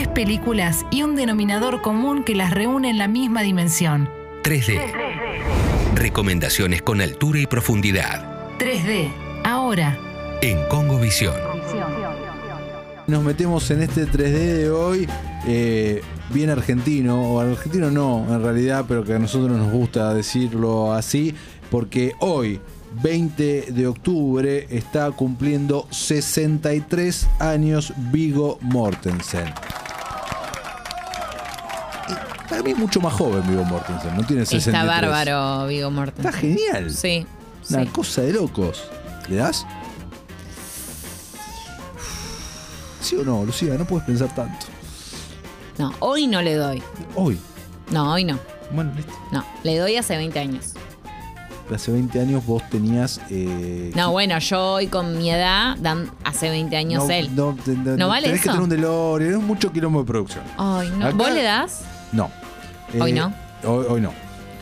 tres películas y un denominador común que las reúne en la misma dimensión. 3D. Recomendaciones con altura y profundidad. 3D, ahora. En Congo Visión. Nos metemos en este 3D de hoy, eh, bien argentino, o argentino no, en realidad, pero que a nosotros nos gusta decirlo así, porque hoy, 20 de octubre, está cumpliendo 63 años Vigo Mortensen. Para mí es mucho más joven Vigo Mortensen, no tiene 63. Está bárbaro, Vigo Mortensen. Está genial. Sí. Una sí. cosa de locos. ¿Le das? ¿Sí o no, Lucía? No puedes pensar tanto. No, hoy no le doy. Hoy. No, hoy no. Bueno, listo. No, le doy hace 20 años. Hace 20 años vos tenías. eh, No, bueno, yo hoy con mi edad, dan hace 20 años no, él. No, te- ¿No vale tenés que eso? tener un DeLorean, es mucho quilombo de producción. Ay, no. Acá- ¿Vos le das? No. ¿Hoy Eh, no? Hoy, hoy no.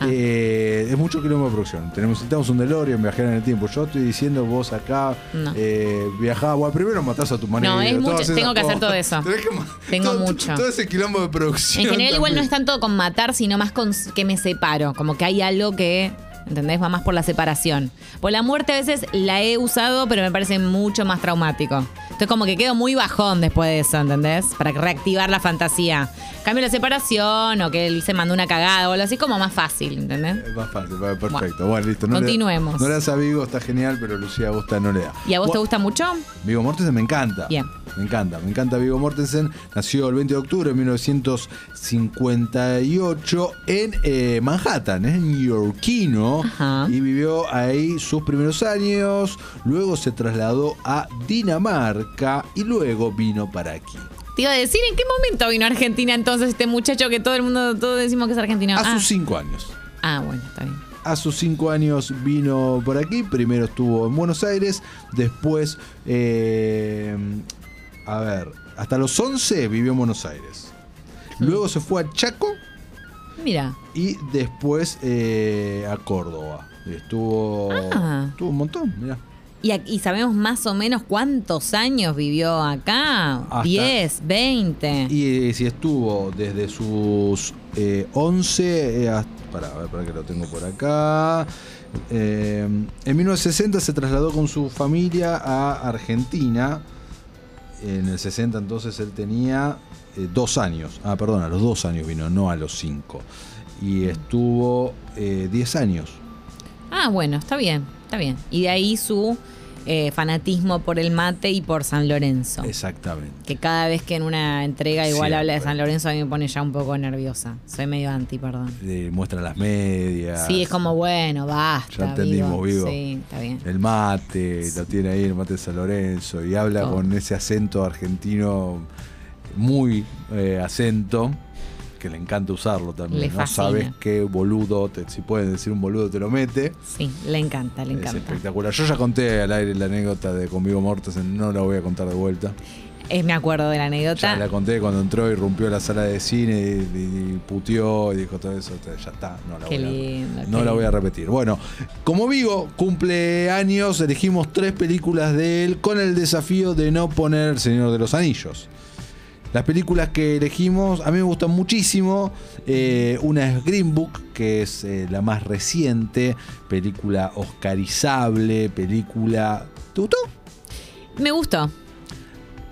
Ah. Eh, es mucho quilombo de producción. Tenemos, necesitamos un DeLorean, viajar en el tiempo. Yo estoy diciendo, vos acá No. eh, viajá. Bueno, primero matás a tu manera. No, es mucho- tengo que hacer todo eso. Tengo todo, mucho. Todo ese quilombo de producción. En general igual no es tanto con matar, sino más con que me separo. Como que hay algo que, ¿entendés? Va más por la separación. Pues la muerte a veces la he usado, pero me parece mucho más traumático. Entonces como que quedo muy bajón después de eso, ¿entendés? Para reactivar la fantasía. Cambio la separación o que él se mandó una cagada o algo así, como más fácil, ¿entendés? Es más fácil, vale, perfecto. Bueno, listo. No le- continuemos. no le das a Vigo, está genial, pero Lucía Agosta no le da. ¿Y a vos te gusta mucho? Vigo Mortensen me encanta. Bien. Me encanta, me encanta Vigo Mortensen. Nació el 20 de octubre de 1958 en eh, Manhattan, es neoyorquino. Ajá. Y vivió ahí sus primeros años. Luego se trasladó a Dinamarca y luego vino para aquí. Te iba a decir, ¿en qué momento vino a Argentina entonces este muchacho que todo el mundo, todos decimos que es argentino? A ah. sus cinco años. ah, bueno, está bien. A sus cinco años vino por aquí. Primero estuvo en Buenos Aires. Después, eh, a ver, hasta los 11 vivió en Buenos Aires. Luego se fue a Chaco Mira, y después eh, a Córdoba. Estuvo, Ah. estuvo un montón, mirá. ¿Y, y sabemos más o menos cuántos años vivió acá? Hasta- ¿10, 20? Y eh, si estuvo desde sus eh, 11 eh, hasta... Para, a ver, para que lo tengo por acá. Eh, en 1960 se trasladó con su familia a Argentina. En el 60 entonces él tenía dos años. Ah, perdón, a los dos años vino, no a los cinco. Y estuvo eh, 10 años. Ah, bueno, está bien, está bien. Y de ahí su eh, fanatismo por el mate y por San Lorenzo. Exactamente. Que cada vez que en una entrega igual Siempre. habla de San Lorenzo a mí me pone ya un poco nerviosa. Soy medio anti, perdón. Le muestra las medias. Sí, es como, bueno, basta. Ya entendimos, Vigo. Sí, está bien. El mate, lo tiene ahí el mate de San Lorenzo y habla con ese acento argentino, muy eh, acento, que le encanta usarlo también. Le no sabes qué boludo, te- si pueden decir un boludo te lo mete. Sí, le encanta, le Es encanta. espectacular. Yo ya conté al aire la anécdota de conmigo Mortensen, no la voy a contar de vuelta. Es, me acuerdo de la anécdota. Ya la conté cuando entró y rompió la sala de cine y, y- y puteó y dijo todo eso. Ya está, no la Qué voy a lindo. no qué la voy a repetir. Bueno, como Vigo cumple años, elegimos tres películas de él con el desafío de no poner El Señor de los Anillos. Las películas que elegimos a mí me gustan muchísimo. Eh, una es Green Book, que es eh, la más reciente, película oscarizable, película... ¿Te gustó? Me gustó.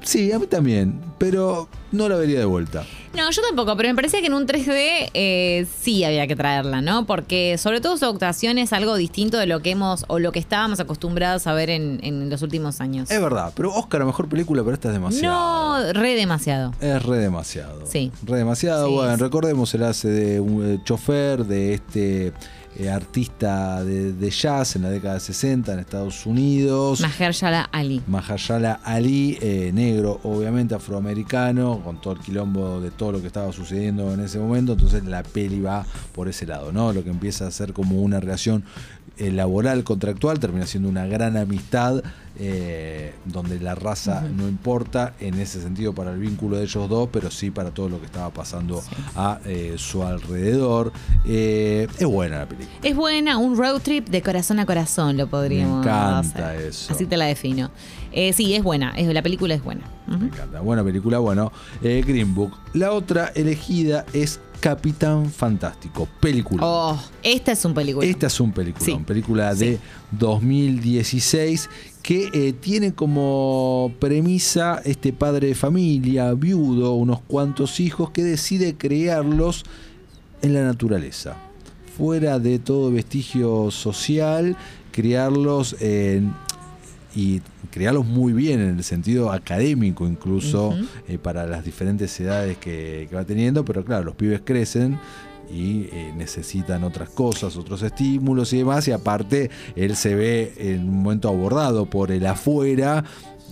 Sí, a mí también, pero no la vería de vuelta. No, yo tampoco, pero me parecía que en un 3D eh, sí había que traerla, ¿no? Porque sobre todo su actuación es algo distinto de lo que hemos o lo que estábamos acostumbrados a ver en, en los últimos años. Es verdad, pero Oscar, mejor película, pero esta es demasiado. No, re demasiado. Es re demasiado. Sí. Re demasiado. Sí, bueno, sí. recordemos, él hace de un eh, chofer de este eh, artista de, de jazz en la década de 60 en Estados Unidos. Mahershala Ali. Mahershala Ali, eh, negro, obviamente afroamericano, con todo el quilombo de todo lo que estaba sucediendo en ese momento. Entonces la peli va por ese lado, ¿no? Lo que empieza a ser como una relación eh, laboral contractual, termina siendo una gran amistad. Eh, donde la raza no importa en ese sentido para el vínculo de ellos dos, pero sí para todo lo que estaba pasando a eh, su alrededor. Eh, es buena la película. Es buena, un road trip de corazón a corazón, lo podríamos Me encanta hacer. eso. Así te la defino. Sí, es buena, es, la película es buena. Me encanta. Buena película, bueno. Green Book. La otra elegida es Capitán Fantástico, película. Oh, esta es un película. Esta es un película, Sí. película de Sí. 2016 que eh, tiene como premisa este padre de familia, viudo, unos cuantos hijos, que decide criarlos en la naturaleza, fuera de todo vestigio social, criarlos en- y criarlos muy bien en el sentido académico incluso eh, para las diferentes edades que, que va teniendo, pero claro, los pibes crecen y eh, necesitan otras cosas, otros estímulos y demás, y aparte él se ve en un momento abordado por el afuera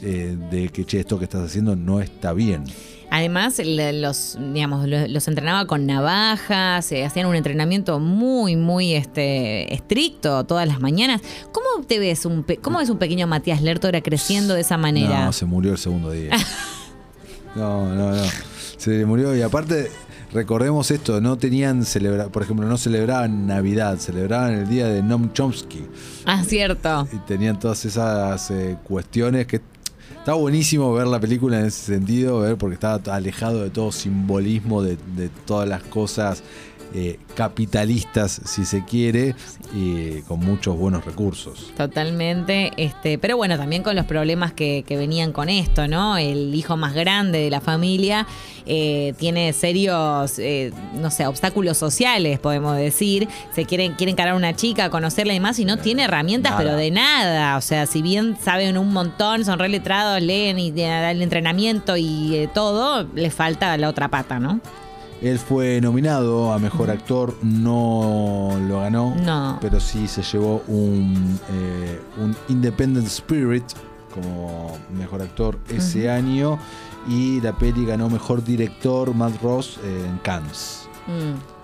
eh, de que che, esto que estás haciendo no está bien. Además, los, digamos, lo- los entrenaba con navajas, eh, hacían un entrenamiento muy, muy este, estricto todas las mañanas. ¿Cómo te ves un, pe- cómo ves un pequeño Matías Lertora creciendo de esa manera? No, se murió el segundo día. No, no, no. Se murió y aparte recordemos esto, no tenían celebra, por ejemplo, no celebraban Navidad, celebraban el día de Noam Chomsky Ah, cierto. y tenían todas esas eh, cuestiones que está buenísimo ver la película en ese sentido, ver porque estaba alejado de todo simbolismo de, de todas las cosas eh, capitalistas, si se quiere, y con muchos buenos recursos. Totalmente, este, pero bueno, también con los problemas que, que venían con esto, ¿no? El hijo más grande de la familia eh, tiene serios, eh, no sé, obstáculos sociales, podemos decir. Se quiere, quiere encarar a una chica, conocerla y demás, y no tiene herramientas, Nada. pero de nada. O sea, si bien saben un montón, son re letrados, leen y dan el entrenamiento y eh, todo, les falta la otra pata, ¿no? Él fue nominado a mejor actor, no lo ganó, No. pero sí se llevó un, eh, un Independent Spirit como mejor actor ese año y la peli ganó mejor director Matt Ross eh, en Cannes. Mm,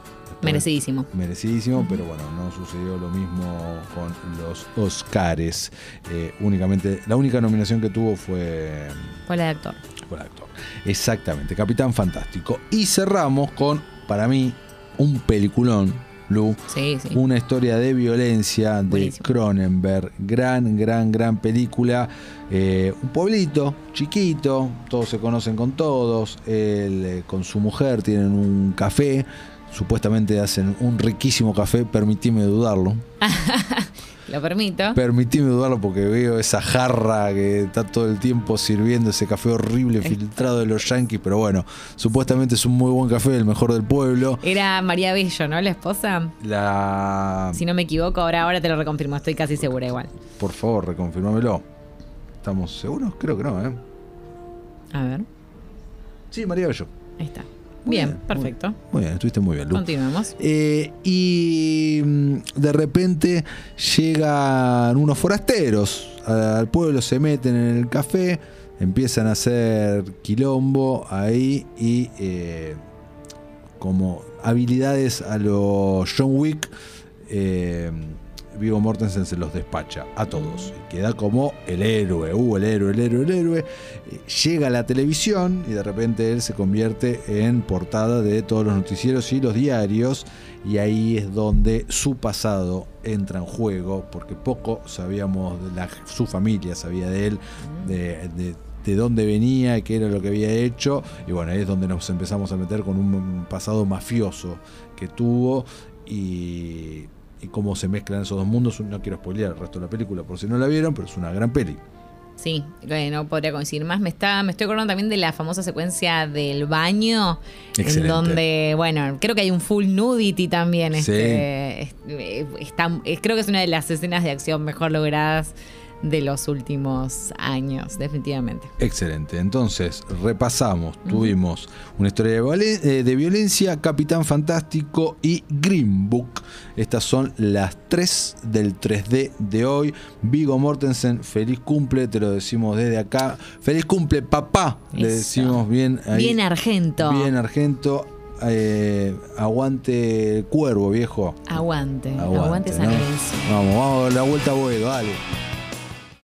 merecidísimo. Merecidísimo, pero bueno, no sucedió lo mismo con los Oscars. Eh, únicamente, la única nominación que tuvo fue Fue la de actor. por actor. Exactamente, Capitán Fantástico. Y cerramos con, para mí, un peliculón, Lu. Sí, sí. Una historia de violencia de. Cronenberg. Gran, gran, gran película. Eh, un pueblito chiquito, todos se conocen con todos. Él eh, con su mujer tienen un café. Supuestamente hacen un riquísimo café, permitime dudarlo. Lo permito. Permitime dudarlo porque veo esa jarra que está todo el tiempo sirviendo ese café horrible filtrado de los yankees, pero bueno, supuestamente es un muy buen café, el mejor del pueblo. Era María Bello, ¿no? La esposa. La Si no me equivoco, ahora, ahora te lo reconfirmo, estoy casi segura igual. por favor, reconfirmámelo. ¿Estamos seguros? Creo que no, ¿eh? A ver, Sí, María Bello. ahí está. Bien, perfecto. Muy bien, estuviste muy bien, Lu. Continuemos. Eh, y mm, de repente llegan unos forasteros al pueblo, se meten en el café, empiezan a hacer quilombo ahí y eh, como habilidades a los John Wick, eh, Vigo Mortensen se los despacha a todos. Y queda como el héroe, uh, el héroe, el héroe, el héroe. Eh, Llega a la televisión y de repente él se convierte en portada de todos los noticieros y los diarios. Y ahí es donde su pasado entra en juego, porque poco sabíamos de la, su familia, sabía de él, de, de- de dónde venía, qué era lo que había hecho. Y bueno, ahí es donde nos empezamos a meter con un pasado mafioso que tuvo y, y cómo se mezclan esos dos mundos. No quiero spoilear el resto de la película por si no la vieron, pero es una gran peli. Sí, eh, no podría coincidir más. Me está, me estoy acordando también de la famosa secuencia del baño. En Excelente. donde, bueno, creo que hay un full nudity también. Sí. Este, es- eh, está- creo que es una de las escenas de acción mejor logradas de los últimos años, definitivamente. Excelente. Entonces, repasamos. Tuvimos una historia de, eh, de violencia, Capitán Fantástico y Green Book. Estas son las tres del 3D de hoy. Vigo Mortensen, feliz cumple, te lo decimos desde acá. Feliz cumple, papá. Le decimos bien ahí. Bien argento. Bien Argento. eh, aguante el cuervo, viejo. Aguante, aguante, San ¿no? Vamos, vamos la vuelta a Boedo, dale.